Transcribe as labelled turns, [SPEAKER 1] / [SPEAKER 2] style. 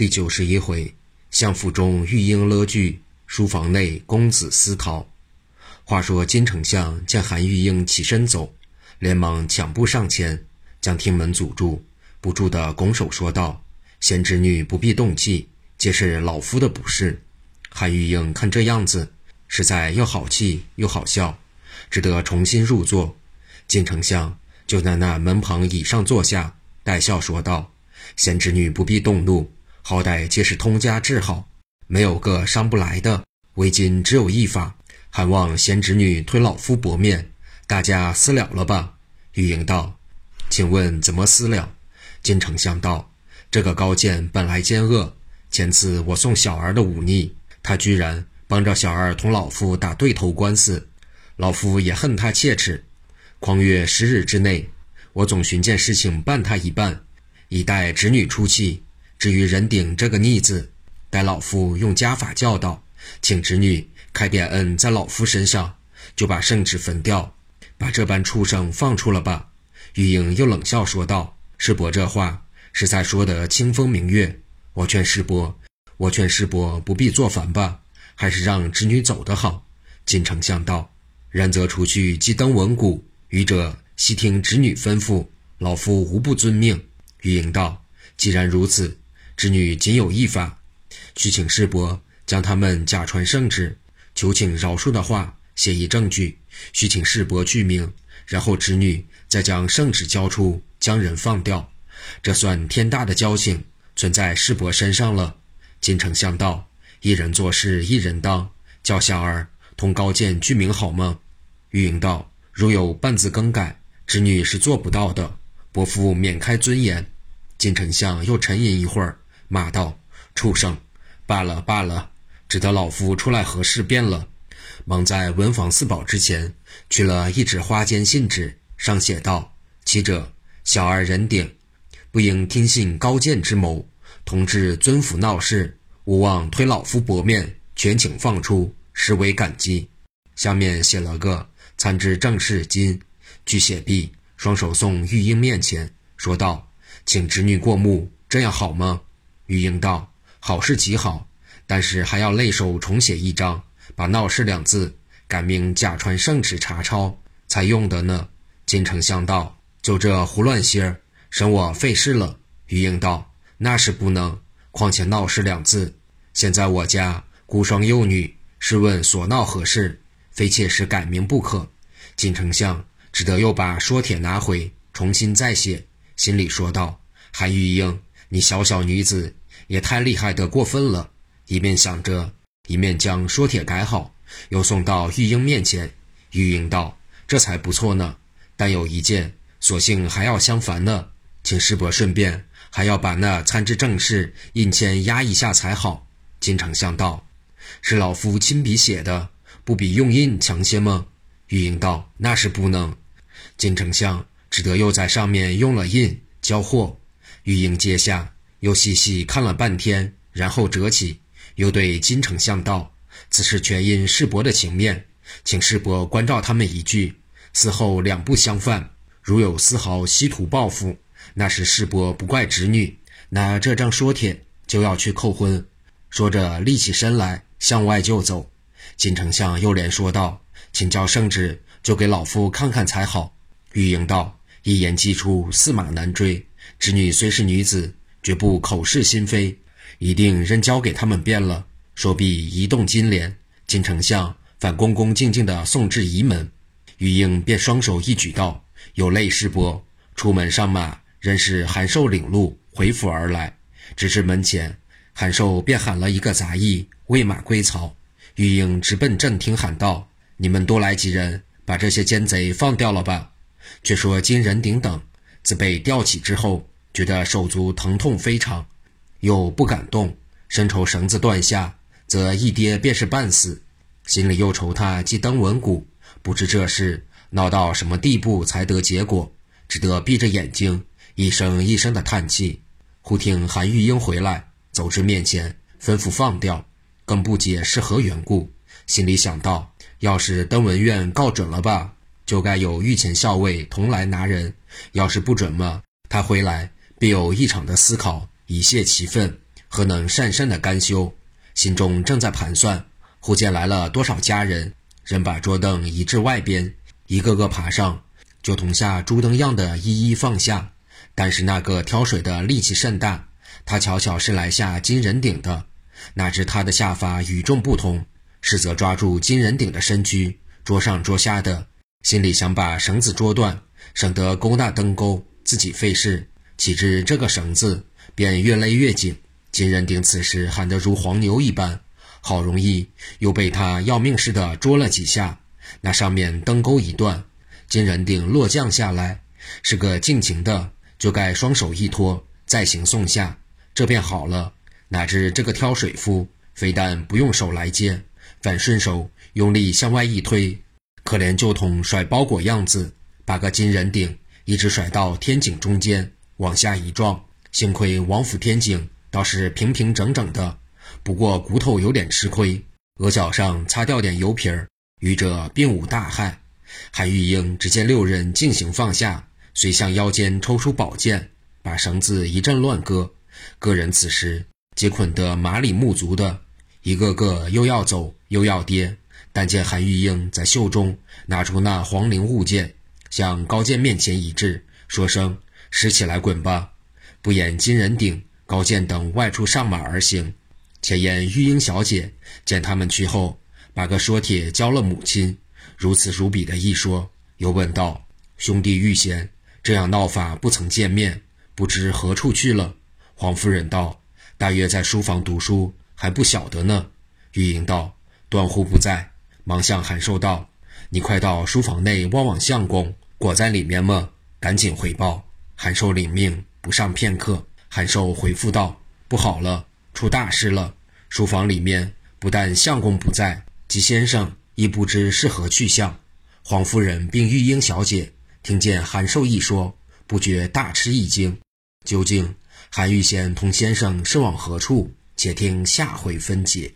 [SPEAKER 1] 第九十一回，相府中玉英乐具，书房内公子私逃。话说金丞相见韩玉英起身走，连忙抢步上前，将厅门阻住，不住地拱手说道：“贤侄女不必动气，皆是老夫的不是。”韩玉英看这样子，实在又好气又好笑，只得重新入座。金丞相就在那门旁椅上坐下，带笑说道：“贤侄女不必动怒，好歹皆是通家至好，没有个伤不来的。为今只有一法，还望贤侄女推老夫薄面，大家私了了吧。”玉莹道：“请问怎么私了？”金丞相道：“这个高见本来奸恶，前次我送小儿的忤逆。”他居然帮着小儿同老夫打对头官司，老夫也恨他切齿。况月十日之内，我总寻件事情办他一办，以待侄女出气。至于人顶这个逆子，待老夫用家法教导，请侄女开点恩在老夫身上，就把圣旨焚掉，把这般畜生放出了吧。玉英又冷笑说道：“师伯这话实在说得清风明月，我劝师伯。”我劝师伯不必做烦吧，还是让侄女走的好。金丞相道：“然则出去即登文鼓，愚者悉听侄女吩咐，老夫无不遵命。”玉英道：“既然如此，侄女仅有一法，须请世伯将他们假传圣旨，求请饶恕的话写一证据，需请世伯具名，然后侄女再将圣旨交出，将人放掉。这算天大的交情，存在世伯身上了。”金丞相道：“一人做事一人当，叫小儿同高见具名好吗？”玉莹道：“如有半字更改，侄女是做不到的。伯父免开尊严。”金丞相又沉吟一会儿，骂道：“畜生！罢了罢了，只得老夫出来核事便了。”忙在文房四宝之前取了一纸花笺信纸，上写道：“其者，小儿人顶，不应听信高见之谋。”同至尊府闹事，勿忘推老夫薄面，全请放出，实为感激。下面写了个参知正事金，据写毕，双手送玉英面前，说道：“请侄女过目，这样好吗？”玉英道：“好是极好，但是还要累手重写一张，把闹事两字改名假传圣旨查抄，才用得呢。”金丞相道：“就这胡乱些儿，省我费事了。”玉英道。那是不能，况且闹事两字，现在我家孤孀幼女，试问所闹何事？非切实改名不可。金丞相只得又把说帖拿回，重新再写，心里说道：“韩玉英，你小小女子也太厉害的过分了。”一面想着，一面将说帖改好，又送到玉英面前。玉英道：“这才不错呢，但有一件，索性还要相烦呢，请师伯顺便。”还要把那参知政事印签压一下才好。金丞相道：“是老夫亲笔写的，不比用印强些吗？”玉英道：“那是不能。”金丞相只得又在上面用了印，交货。玉英接下，又细细看了半天，然后折起，又对金丞相道：“此事全因世伯的情面，请世伯关照他们一句，此后两不相犯。如有丝毫稀土报复。”那是世伯不怪侄女，那这张说帖就要去扣婚。说着，立起身来向外就走。金丞相又连说道：“请教圣旨，就给老夫看看才好。”玉莹道：“一言既出，驷马难追。侄女虽是女子，绝不口是心非，一定仍交给他们便了。”说毕，移动金莲。金丞相反恭恭敬敬地送至仪门。玉英便双手一举道：“有泪世伯，出门上马。”仍是韩寿领路回府而来，直至门前，韩寿便喊了一个杂役喂马归曹。玉英直奔正厅喊道：“你们多来几人，把这些奸贼放掉了吧！”却说金仁鼎等自被吊起之后，觉得手足疼痛非常，又不敢动，深愁绳子断下，则一跌便是半死，心里又愁他既登文谷，不知这事闹到什么地步才得结果，只得闭着眼睛。一声一声的叹气，忽听韩玉英回来，走至面前，吩咐放掉，更不解是何缘故。心里想到，要是登文院告准了吧，就该有御前校尉同来拿人；要是不准嘛，他回来必有一场的思考，以泄其愤。何能善善的甘休？心中正在盘算，忽见来了多少家人，人把桌凳移至外边，一个个爬上，就同下猪灯样的一一放下。但是那个挑水的力气甚大，他巧巧是来下金人顶的，哪知他的下法与众不同，是则抓住金人顶的身躯，捉上捉下的，心里想把绳子捉断，省得勾那灯钩，自己费事。岂知这个绳子便越勒越紧，金人鼎此时喊得如黄牛一般，好容易又被他要命似的捉了几下，那上面灯钩一断，金人鼎落降下来，是个尽情的，就该双手一托，再行送下，这便好了。哪知这个挑水夫非但不用手来接，反顺手用力向外一推，可怜旧同甩包裹样子，把个金人鼎一直甩到天井中间。往下一撞，幸亏王府天井倒是平平整整的，不过骨头有点吃亏，额角上擦掉点油皮儿，余者并无大害。韩玉英只见六人尽行放下，遂向腰间抽出宝剑，把绳子一阵乱割，各人此时皆捆得麻里木足的，一个个又要走又要跌。但见韩玉英在袖中拿出那黄绫物件，向高剑面前一掷，说声。拾起来滚吧！不言金人鼎、高见等外出上马而行，且言玉英小姐见他们去后，把个说帖交了母亲，如此如彼的一说，又问道：“兄弟玉贤这样闹法不曾见面，不知何处去了？”黄夫人道：“大约在书房读书，还不晓得呢。”玉英道：“断乎不在。”忙向韩寿道：“你快到书房内望望相公，果在里面吗？赶紧回报。”韩寿领命，不上片刻，韩寿回复道：“不好了，出大事了！书房里面不但相公不在，姬先生亦不知是何去向。”黄夫人并玉英小姐听见韩寿一说，不觉大吃一惊。究竟韩玉贤同先生是往何处？且听下回分解。